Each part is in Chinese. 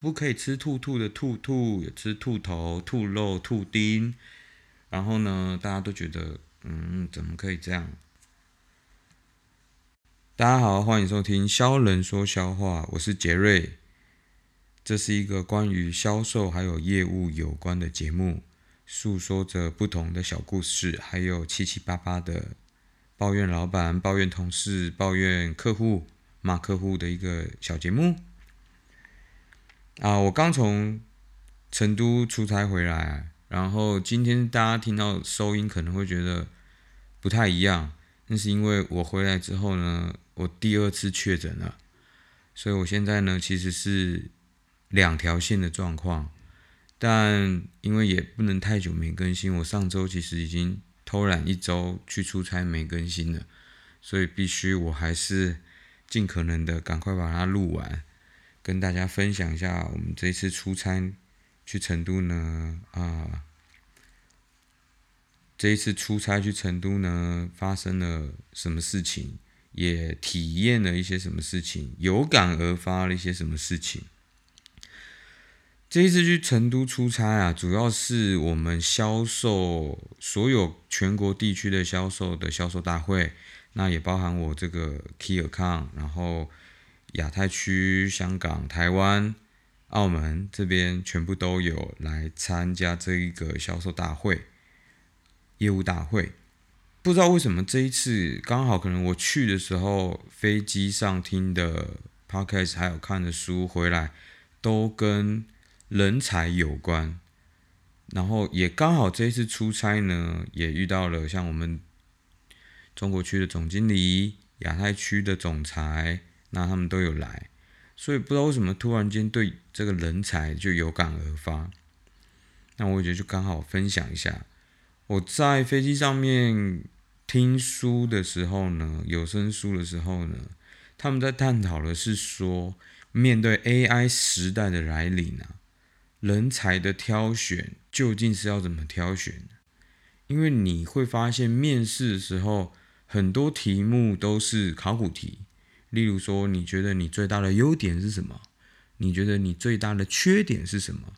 不可以吃兔兔的兔兔，也吃兔头、兔肉、兔丁。然后呢，大家都觉得，嗯，怎么可以这样？大家好，欢迎收听销人说销话，我是杰瑞。这是一个关于销售还有业务有关的节目，诉说着不同的小故事，还有七七八八的抱怨老板、抱怨同事、抱怨客户、骂客户的一个小节目。啊，我刚从成都出差回来，然后今天大家听到收音可能会觉得不太一样，那是因为我回来之后呢，我第二次确诊了，所以我现在呢其实是。两条线的状况，但因为也不能太久没更新，我上周其实已经偷懒一周去出差没更新了，所以必须我还是尽可能的赶快把它录完，跟大家分享一下我们这次出差去成都呢啊，这一次出差去成都呢发生了什么事情，也体验了一些什么事情，有感而发了一些什么事情。这一次去成都出差啊，主要是我们销售所有全国地区的销售的销售大会，那也包含我这个 Key Account，然后亚太区、香港、台湾、澳门这边全部都有来参加这一个销售大会、业务大会。不知道为什么这一次刚好可能我去的时候，飞机上听的 Podcast 还有看的书回来，都跟人才有关，然后也刚好这一次出差呢，也遇到了像我们中国区的总经理、亚太区的总裁，那他们都有来，所以不知道为什么突然间对这个人才就有感而发。那我觉得就刚好分享一下，我在飞机上面听书的时候呢，有声书的时候呢，他们在探讨的是说，面对 AI 时代的来临啊。人才的挑选究竟是要怎么挑选因为你会发现，面试的时候很多题目都是考古题。例如说，你觉得你最大的优点是什么？你觉得你最大的缺点是什么？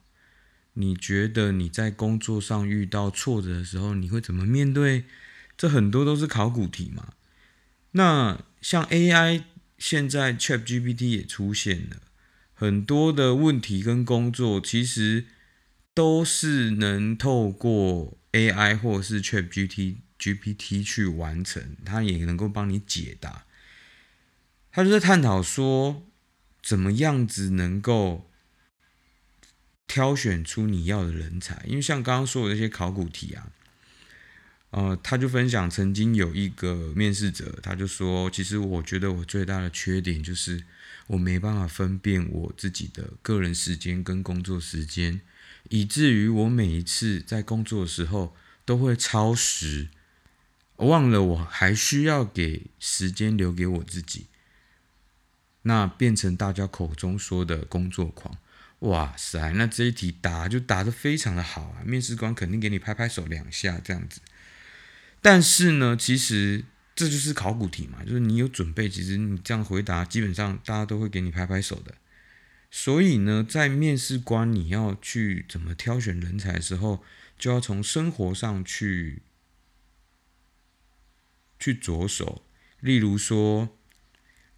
你觉得你在工作上遇到挫折的时候，你会怎么面对？这很多都是考古题嘛。那像 AI 现在 ChatGPT 也出现了。很多的问题跟工作，其实都是能透过 AI 或是 ChatGPT GPT 去完成，它也能够帮你解答。他就在探讨说，怎么样子能够挑选出你要的人才？因为像刚刚说的那些考古题啊，呃，他就分享曾经有一个面试者，他就说，其实我觉得我最大的缺点就是。我没办法分辨我自己的个人时间跟工作时间，以至于我每一次在工作的时候都会超时，忘了我还需要给时间留给我自己，那变成大家口中说的工作狂。哇塞，那这一题答就答得非常的好啊，面试官肯定给你拍拍手两下这样子。但是呢，其实。这就是考古题嘛，就是你有准备，其实你这样回答，基本上大家都会给你拍拍手的。所以呢，在面试官你要去怎么挑选人才的时候，就要从生活上去去着手。例如说，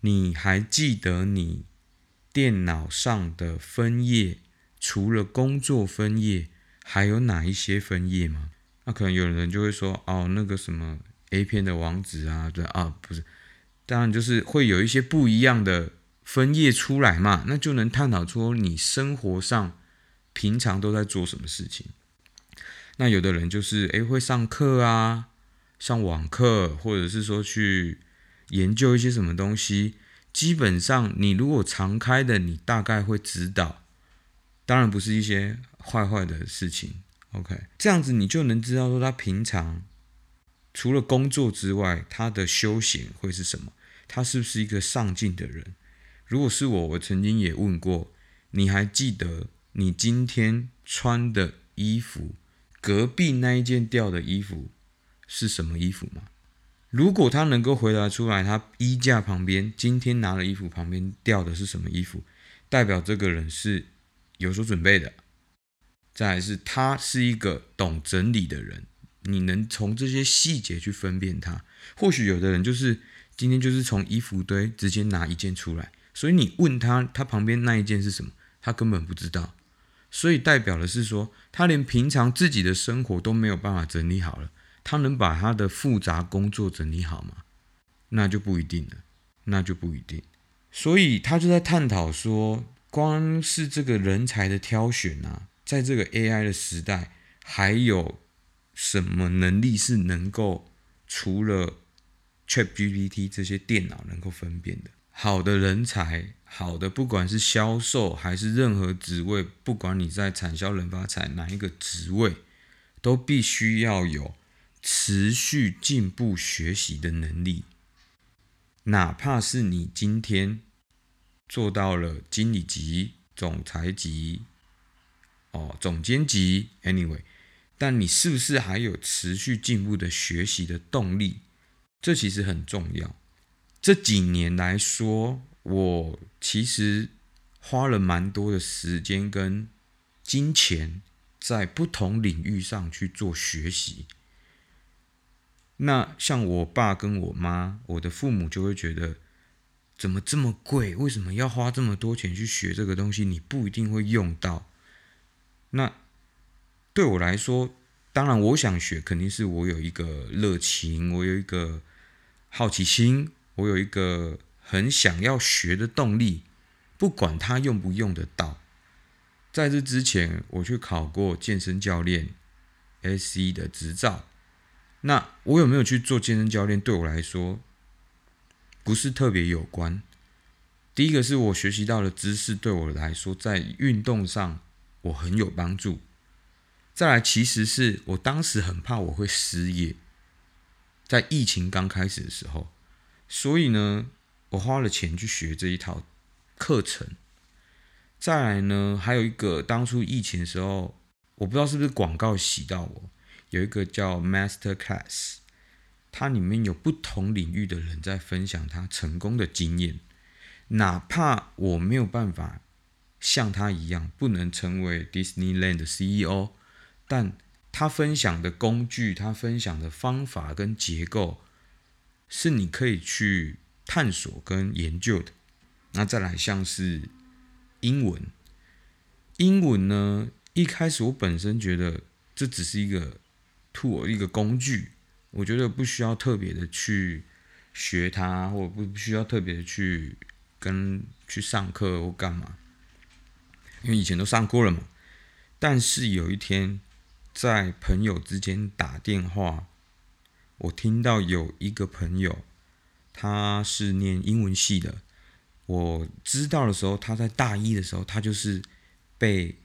你还记得你电脑上的分页，除了工作分页，还有哪一些分页吗？那可能有人就会说，哦，那个什么。A 片的网址啊，对啊，不是，当然就是会有一些不一样的分页出来嘛，那就能探讨出你生活上平常都在做什么事情。那有的人就是诶会上课啊，上网课，或者是说去研究一些什么东西。基本上你如果常开的，你大概会知道，当然不是一些坏坏的事情。OK，这样子你就能知道说他平常。除了工作之外，他的休闲会是什么？他是不是一个上进的人？如果是我，我曾经也问过，你还记得你今天穿的衣服，隔壁那一件掉的衣服是什么衣服吗？如果他能够回答出来，他衣架旁边今天拿了衣服旁边掉的是什么衣服，代表这个人是有所准备的，再来是他是一个懂整理的人，你能从这些细节去分辨他。或许有的人就是今天就是从衣服堆直接拿一件出来，所以你问他他旁边那一件是什么，他根本不知道。所以代表的是说，他连平常自己的生活都没有办法整理好了，他能把他的复杂工作整理好吗？那就不一定了，那就不一定。所以他就在探讨说，光是这个人才的挑选啊，在这个 AI 的时代，还有什么能力是能够除了 ChatGPT 这些电脑能够分辨的？好的人才，好的，不管是销售还是任何职位，不管你在产销人发财哪一个职位，都必须要有持续进步学习的能力。哪怕是你今天做到了经理级、总裁级、哦总监级，anyway，但你是不是还有持续进步的学习的动力？这其实很重要。这几年来说，我其实花了蛮多的时间跟金钱在不同领域上去做学习。那像我爸跟我妈，我的父母就会觉得，怎么这么贵？为什么要花这么多钱去学这个东西？你不一定会用到。那对我来说，当然我想学，肯定是我有一个热情，我有一个好奇心。我有一个很想要学的动力，不管他用不用得到。在这之前，我去考过健身教练 S 的执照。那我有没有去做健身教练？对我来说，不是特别有关。第一个是我学习到的知识，对我来说，在运动上我很有帮助。再来，其实是我当时很怕我会失业，在疫情刚开始的时候。所以呢，我花了钱去学这一套课程。再来呢，还有一个，当初疫情的时候，我不知道是不是广告洗到我，有一个叫 Master Class，它里面有不同领域的人在分享他成功的经验。哪怕我没有办法像他一样，不能成为 Disneyland 的 CEO，但他分享的工具，他分享的方法跟结构。是你可以去探索跟研究的。那再来像是英文，英文呢，一开始我本身觉得这只是一个 tool 一个工具，我觉得不需要特别的去学它，或不不需要特别的去跟去上课或干嘛，因为以前都上过了嘛。但是有一天在朋友之间打电话。我听到有一个朋友，他是念英文系的。我知道的时候，他在大一的时候，他就是被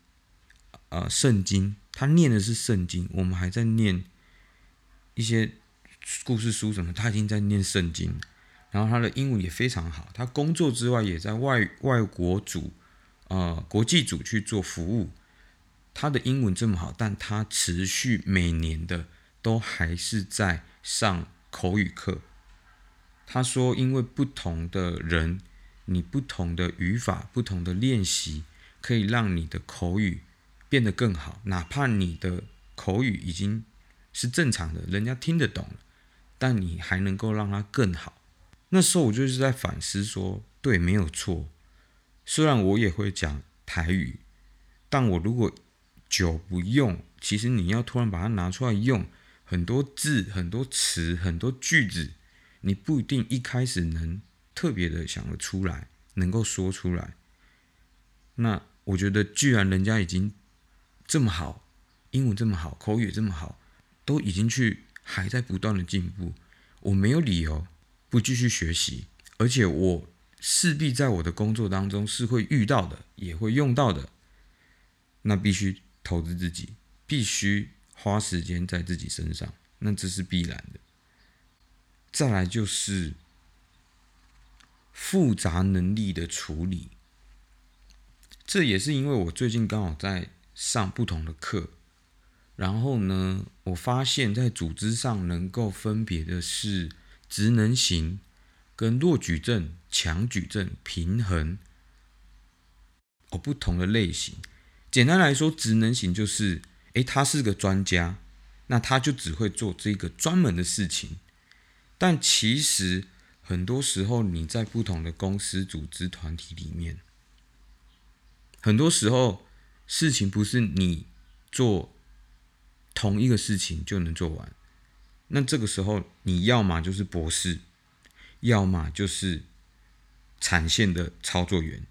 呃圣经，他念的是圣经。我们还在念一些故事书什么，他已经在念圣经。然后他的英文也非常好，他工作之外也在外外国组呃国际组去做服务。他的英文这么好，但他持续每年的都还是在。上口语课，他说：“因为不同的人，你不同的语法、不同的练习，可以让你的口语变得更好。哪怕你的口语已经是正常的，人家听得懂，但你还能够让它更好。”那时候我就是在反思说：“对，没有错。虽然我也会讲台语，但我如果久不用，其实你要突然把它拿出来用。”很多字、很多词、很多句子，你不一定一开始能特别的想得出来，能够说出来。那我觉得，既然人家已经这么好，英文这么好，口语这么好，都已经去还在不断的进步，我没有理由不继续学习。而且我势必在我的工作当中是会遇到的，也会用到的。那必须投资自己，必须。花时间在自己身上，那这是必然的。再来就是复杂能力的处理，这也是因为我最近刚好在上不同的课，然后呢，我发现，在组织上能够分别的是职能型、跟弱矩阵、强矩阵、平衡哦，不同的类型。简单来说，职能型就是，诶，他是个专家，那他就只会做这个专门的事情。但其实很多时候，你在不同的公司、组织、团体里面，很多时候事情不是你做同一个事情就能做完。那这个时候，你要么就是博士，要么就是产线的操作员，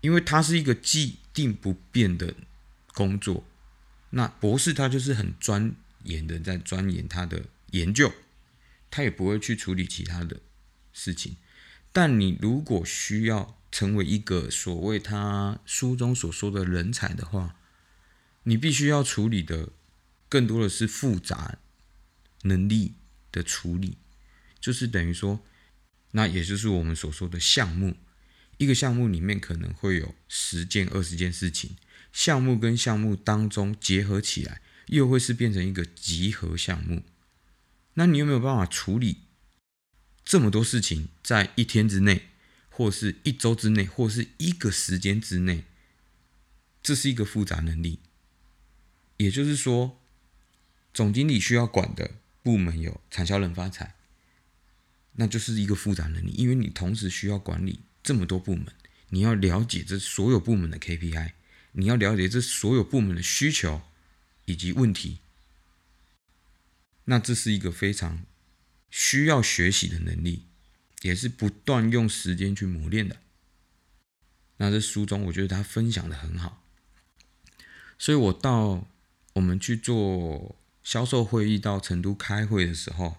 因为它是一个既定不变的工作。那博士他就是很钻研的，在钻研他的研究，他也不会去处理其他的事情。但你如果需要成为一个所谓他书中所说的人才的话，你必须要处理的更多的是复杂。能力的处理，就是等于说，那也就是我们所说的项目。一个项目里面可能会有十件、二十件事情，项目跟项目当中结合起来，又会是变成一个集合项目。那你有没有办法处理这么多事情，在一天之内，或是一周之内，或是一个时间之内？这是一个复杂能力。也就是说，总经理需要管的。部门有产销人发财，那就是一个复杂能力，因为你同时需要管理这么多部门，你要了解这所有部门的 KPI，你要了解这所有部门的需求以及问题，那这是一个非常需要学习的能力，也是不断用时间去磨练的。那这书中我觉得他分享的很好，所以我到我们去做。销售会议到成都开会的时候，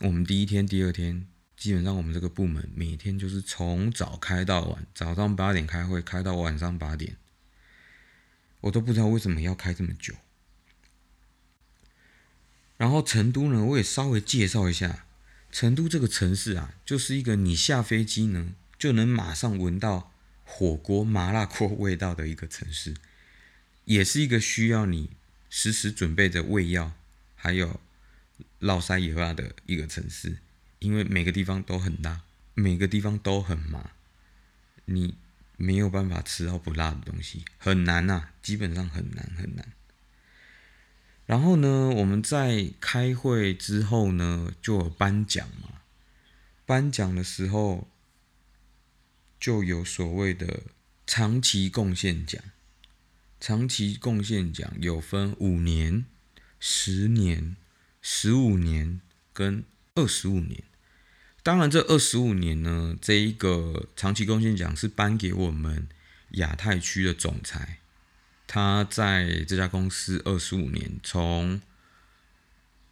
我们第一天、第二天，基本上我们这个部门每天就是从早开到晚，早上八点开会，开到晚上八点，我都不知道为什么要开这么久。然后成都呢，我也稍微介绍一下，成都这个城市啊，就是一个你下飞机呢就能马上闻到火锅麻辣锅味道的一个城市。也是一个需要你时时准备着胃药，还有绕塞油啊的一个城市，因为每个地方都很大，每个地方都很麻，你没有办法吃到不辣的东西，很难呐，基本上很难很难。然后呢，我们在开会之后呢，就有颁奖嘛，颁奖的时候就有所谓的长期贡献奖。长期贡献奖有分五年、十年、十五年跟二十五年。当然，这二十五年呢，这一个长期贡献奖是颁给我们亚太区的总裁。他在这家公司二十五年，从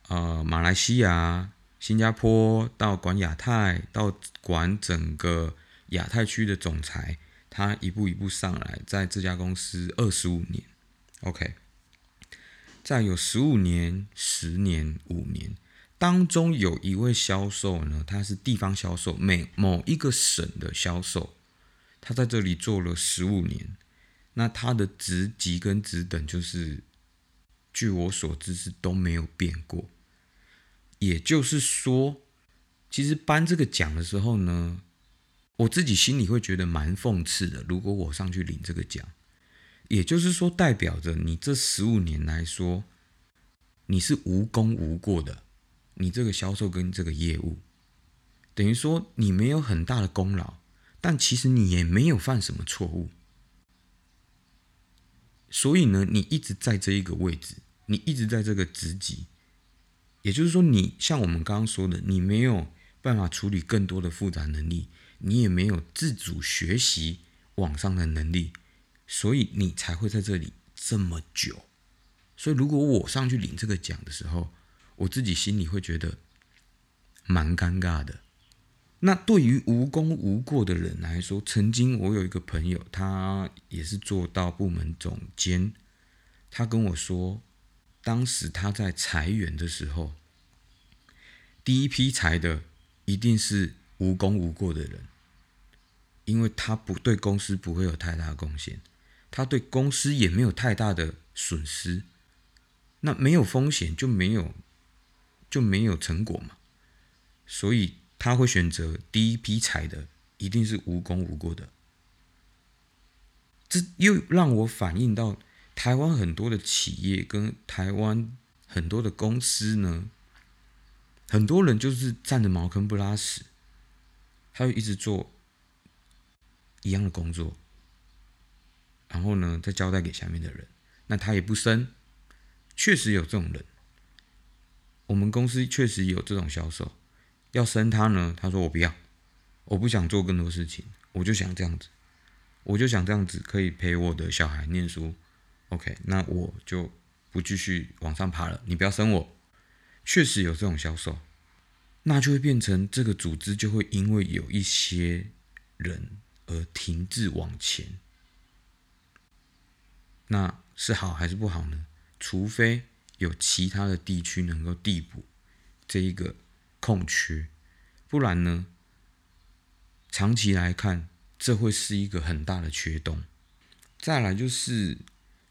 呃马来西亚、新加坡到管亚太，到管整个亚太区的总裁。他一步一步上来，在这家公司二十五年，OK，再有十五年、十年、五年当中，有一位销售呢，他是地方销售，每某一个省的销售，他在这里做了十五年，那他的职级跟职等，就是据我所知是都没有变过。也就是说，其实颁这个奖的时候呢。我自己心里会觉得蛮讽刺的。如果我上去领这个奖，也就是说，代表着你这十五年来说，你是无功无过的。你这个销售跟这个业务，等于说你没有很大的功劳，但其实你也没有犯什么错误。所以呢，你一直在这一个位置，你一直在这个职级，也就是说，你像我们刚刚说的，你没有办法处理更多的复杂能力。你也没有自主学习网上的能力，所以你才会在这里这么久。所以，如果我上去领这个奖的时候，我自己心里会觉得蛮尴尬的。那对于无功无过的人来说，曾经我有一个朋友，他也是做到部门总监，他跟我说，当时他在裁员的时候，第一批裁的一定是无功无过的人。因为他不对公司不会有太大贡献，他对公司也没有太大的损失，那没有风险就没有就没有成果嘛，所以他会选择第一批裁的一定是无功无过的。这又让我反映到台湾很多的企业跟台湾很多的公司呢，很多人就是站着茅坑不拉屎，他就一直做一样的工作，然后呢再交代给下面的人，那他也不升，确实有这种人。我们公司确实有这种销售，要生他呢，他说我不要，我不想做更多事情，我就想这样子，我就想这样子可以陪我的小孩念书，OK，那我就不继续往上爬了，你不要生我。确实有这种销售，那就会变成这个组织就会因为有一些人而停滞往前，那是好还是不好呢？除非。有其他的地区能够递补这一个空缺，不然呢，长期来看，这会是一个很大的缺洞。再来就是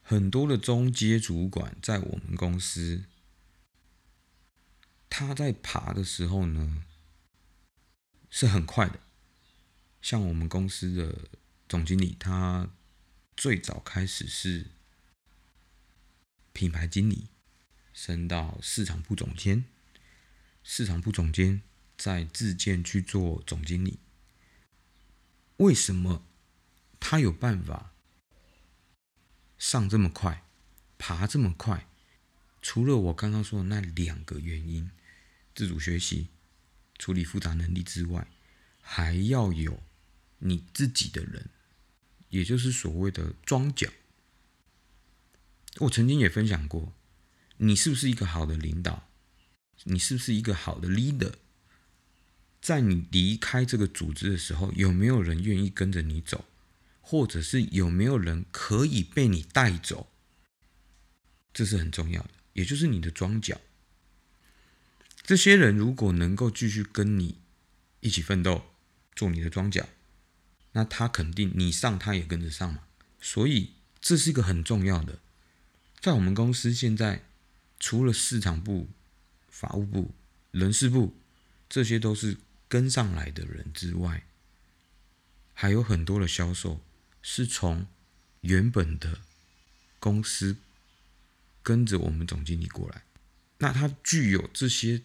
很多的中阶主管在我们公司，他在爬的时候呢，是很快的。像我们公司的总经理，他最早开始是品牌经理。升到市场部总监，市场部总监在自荐去做总经理。为什么他有办法上这么快，爬这么快？除了我刚刚说的那两个原因——自主学习、处理复杂能力之外，还要有你自己的人，也就是所谓的庄脚。我曾经也分享过。你是不是一个好的领导？你是不是一个好的 leader？在你离开这个组织的时候，有没有人愿意跟着你走，或者是有没有人可以被你带走？这是很重要的，也就是你的庄脚。这些人如果能够继续跟你一起奋斗，做你的庄脚，那他肯定你上，他也跟着上嘛。所以这是一个很重要的，在我们公司现在。除了市场部、法务部、人事部，这些都是跟上来的人之外，还有很多的销售是从原本的公司跟着我们总经理过来。那他具有这些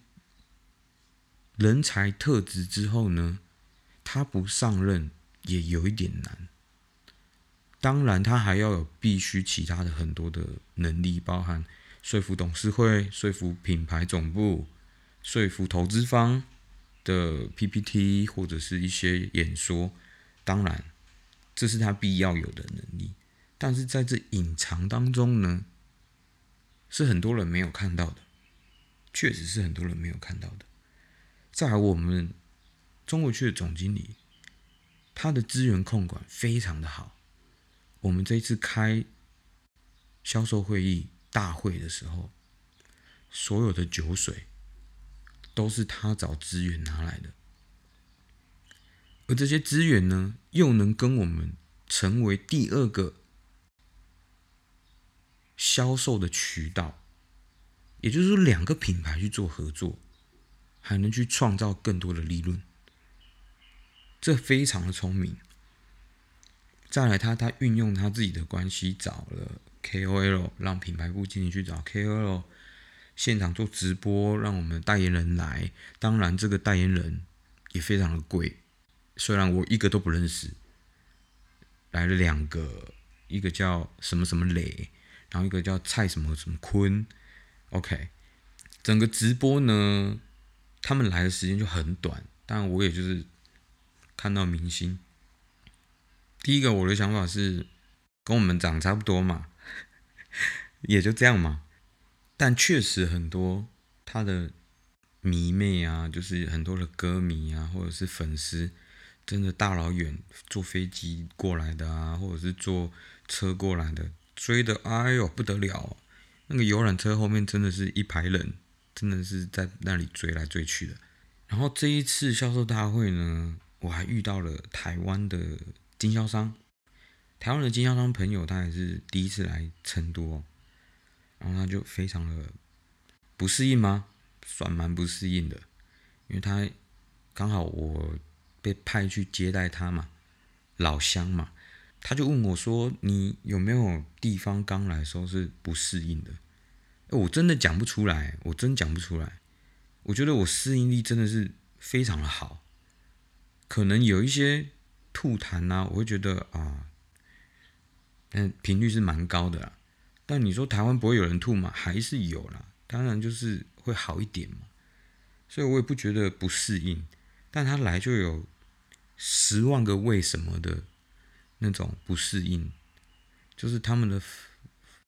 人才特质之后呢，他不上任也有一点难。当然，他还要有必须其他的很多的能力，包含。说服董事会，说服品牌总部，说服投资方的 PPT 或者是一些演说，当然，这是他必要有的能力。但是在这隐藏当中呢，是很多人没有看到的，确实是很多人没有看到的。在我们中国区的总经理，他的资源控管非常的好。我们这一次开销售会议。大会的时候，所有的酒水都是他找资源拿来的，而这些资源呢，又能跟我们成为第二个销售的渠道，也就是说，两个品牌去做合作，还能去创造更多的利润，这非常的聪明。再来，他他运用他自己的关系找了。KOL 让品牌部经理去找 KOL 现场做直播，让我们的代言人来。当然，这个代言人也非常的贵，虽然我一个都不认识。来了两个，一个叫什么什么磊，然后一个叫蔡什么什么坤。OK，整个直播呢，他们来的时间就很短，但我也就是看到明星。第一个我的想法是，跟我们长差不多嘛。也就这样嘛，但确实很多他的迷妹啊，就是很多的歌迷啊，或者是粉丝，真的大老远坐飞机过来的啊，或者是坐车过来的，追的哎呦不得了，那个游览车后面真的是一排人，真的是在那里追来追去的。然后这一次销售大会呢，我还遇到了台湾的经销商。台湾的经销商朋友，他也是第一次来成都哦，然后他就非常的不适应吗？算蛮不适应的，因为他刚好我被派去接待他嘛，老乡嘛，他就问我说：“你有没有地方刚来的时候是不适应的？”我真的讲不出来，我真讲不出来。我觉得我适应力真的是非常的好，可能有一些吐痰呐，我会觉得啊，但，频率是蛮高的啦。但你说台湾不会有人吐吗？还是有啦，当然就是会好一点嘛。所以我也不觉得不适应，但他来就有十万个为什么的那种不适应，就是他们的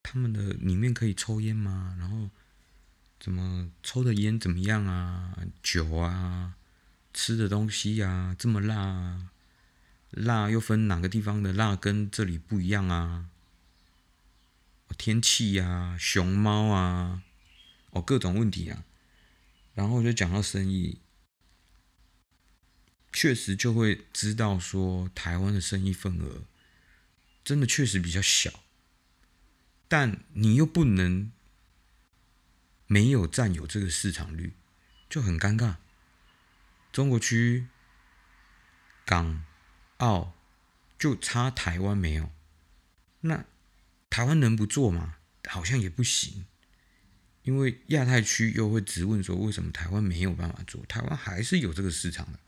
他们的里面可以抽烟吗？然后怎么抽的烟怎么样啊？酒啊，吃的东西呀，这么辣啊，辣又分哪个地方的辣跟这里不一样啊？天气呀，熊猫啊，哦，各种问题啊。然后就讲到生意，确实就会知道说台湾的生意份额真的确实比较小，但你又不能没有占有这个市场率，就很尴尬。中国区、港、澳就差台湾没有，那台湾能不做吗？好像也不行。因为亚太区又会质问说，为什么台湾没有办法做？台湾还是有这个市场的，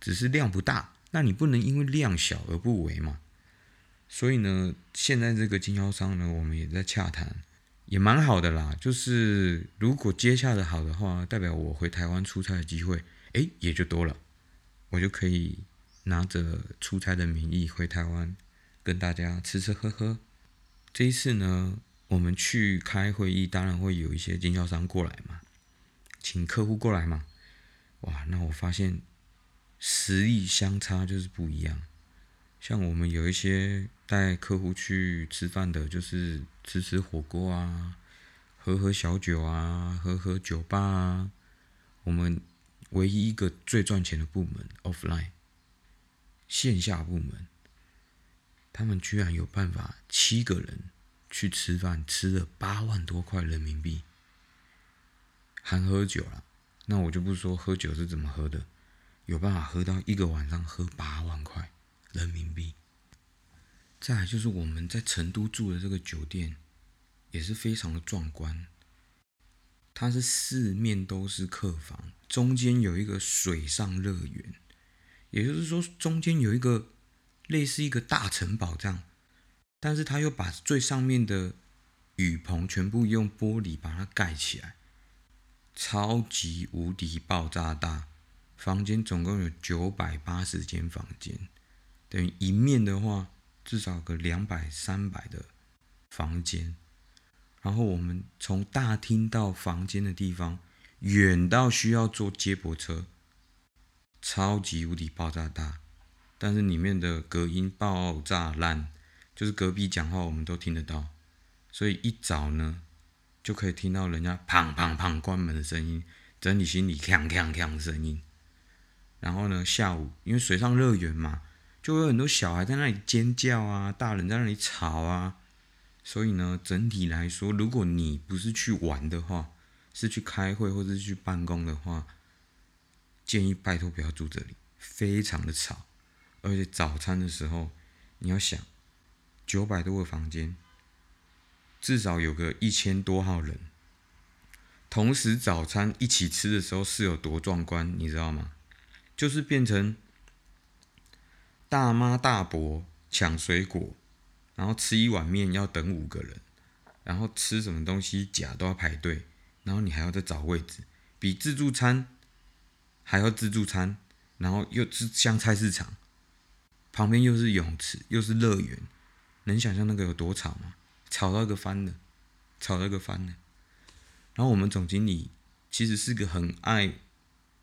只是量不大。那你不能因为量小而不为嘛？所以呢，现在这个经销商呢，我们也在洽谈，也蛮好的啦。就是如果接洽的好的话，代表我回台湾出差的机会，哎，也就多了。我就可以拿着出差的名义回台湾，跟大家吃吃喝喝。这一次呢。我们去开会议，当然会有一些经销商过来嘛，请客户过来嘛。哇，那我发现实力相差就是不一样。像我们有一些带客户去吃饭的，就是吃吃火锅啊，喝喝小酒啊，喝喝酒吧啊。我们唯一一个最赚钱的部门，offline 线下部门，他们居然有办法七个人。去吃饭，吃了八万多块人民币，含喝酒了。那我就不说喝酒是怎么喝的，有办法喝到一个晚上喝八万块人民币。再就是我们在成都住的这个酒店，也是非常的壮观。它是四面都是客房，中间有一个水上乐园，也就是说中间有一个类似一个大城堡这样。但是他又把最上面的雨棚全部用玻璃把它盖起来，超级无敌爆炸大。房间总共有九百八十间房间，等于一面的话至少个两百三百的房间。然后我们从大厅到房间的地方，远到需要坐接驳车，超级无敌爆炸大。但是里面的隔音爆炸烂。就是隔壁讲话，我们都听得到，所以一早呢，就可以听到人家砰砰砰关门的声音，整理行李锵锵锵的声音。然后呢，下午因为水上乐园嘛，就会有很多小孩在那里尖叫啊，大人在那里吵啊。所以呢，整体来说，如果你不是去玩的话，是去开会或者是去办公的话，建议拜托不要住这里，非常的吵，而且早餐的时候你要想。九百多个房间，至少有个一千多号人，同时早餐一起吃的时候是有多壮观，你知道吗？就是变成大妈大伯抢水果，然后吃一碗面要等五个人，然后吃什么东西假都要排队，然后你还要再找位置，比自助餐还要自助餐，然后又是像菜市场，旁边又是泳池又是乐园。能想象那个有多吵吗？吵到一个翻了，吵到一个翻了。然后我们总经理其实是个很爱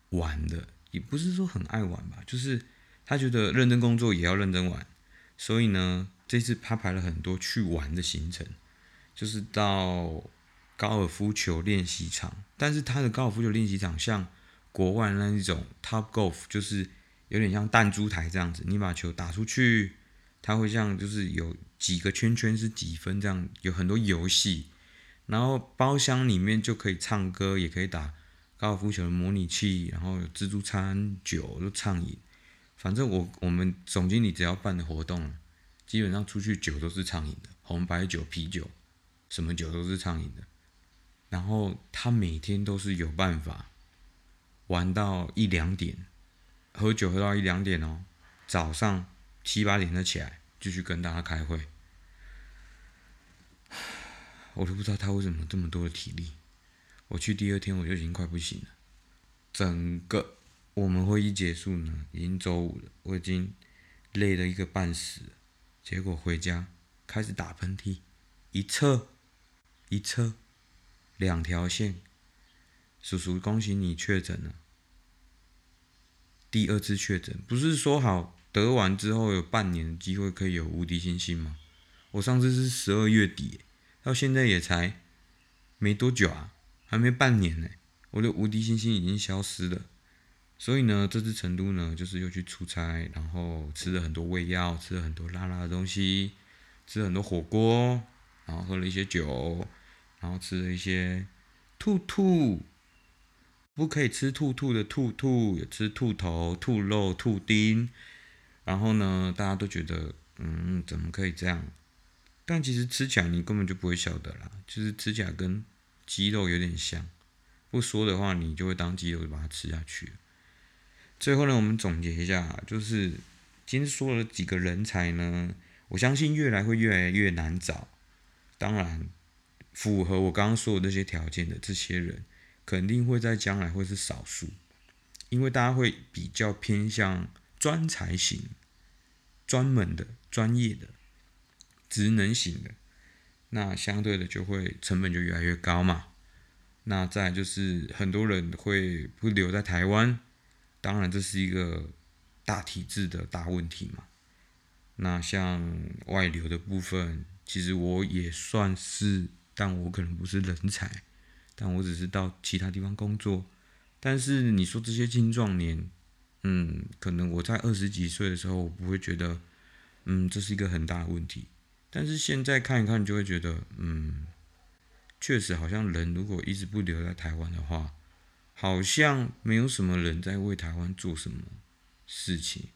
玩的，也不是说很爱玩吧，就是他觉得认真工作也要认真玩。所以呢，这次他排了很多去玩的行程，就是到高尔夫球练习场。但是他的高尔夫球练习场像国外那一种 Top Golf，就是有点像弹珠台这样子，你把球打出去。它会像就是有几个圈圈是几分这样，有很多游戏，然后包厢里面就可以唱歌，也可以打高尔夫球的模拟器，然后有自助餐、酒都畅饮。反正我我们总经理只要办的活动，基本上出去酒都是畅饮的，红白酒、啤酒，什么酒都是畅饮的。然后他每天都是有办法玩到一两点，喝酒喝到一两点哦，早上七八点再起来继续跟大家开会。我都不知道他为什么这么多的体力。我去第二天我就已经快不行了，整个我们会议结束呢，已经周五了，我已经累得一个半死。结果回家开始打喷嚏，一侧一侧两条线，叔叔恭喜你确诊了，第二次确诊，不是说好得完之后有半年的机会可以有无敌星星吗？我上次是十二月底，到现在也才没多久啊，还没半年呢，我的无敌星星已经消失了。所以呢，这次成都呢，就是又去出差，然后吃了很多胃药，吃了很多辣辣的东西，吃了很多火锅，然后喝了一些酒，然后吃了一些兔兔，不可以吃兔兔的兔兔，也吃兔头、兔肉、兔丁。然后呢，大家都觉得，嗯，怎么可以这样？但其实吃起来你根本就不会晓得啦，就是吃起来跟鸡肉有点像，不说的话，你就会当鸡肉把它吃下去。最后呢，我们总结一下，就是今天说了几个人才呢，我相信越来会越来越难找。当然，符合我刚刚说的这些条件的这些人，肯定会在将来会是少数，因为大家会比较偏向专才型、专门的、专业的、职能型的，那相对的就会成本就越来越高嘛。那再就是很多人会不留在台湾。当然，这是一个大体制的大问题嘛。那像外流的部分，其实我也算是，但我可能不是人才，但我只是到其他地方工作。但是你说这些青壮年，嗯，可能我在二十几岁的时候，我不会觉得，嗯，这是一个很大的问题。但是现在看一看，就会觉得，嗯，确实好像人如果一直不留在台湾的话。好像没有什么人在为台湾做什么事情，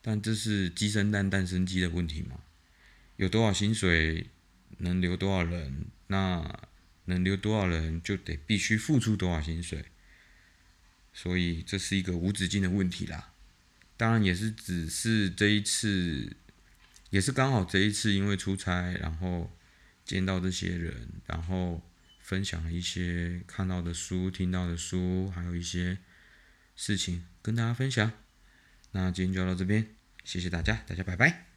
但这是鸡生蛋，蛋生鸡的问题嘛？有多少薪水能留多少人？那能留多少人就得必须付出多少薪水，所以这是一个无止境的问题啦。当然也是只是这一次，也是刚好这一次因为出差，然后见到这些人，然后。分享了一些看到的书、听到的书，还有一些事情跟大家分享。那今天就到这边，谢谢大家，大家拜拜。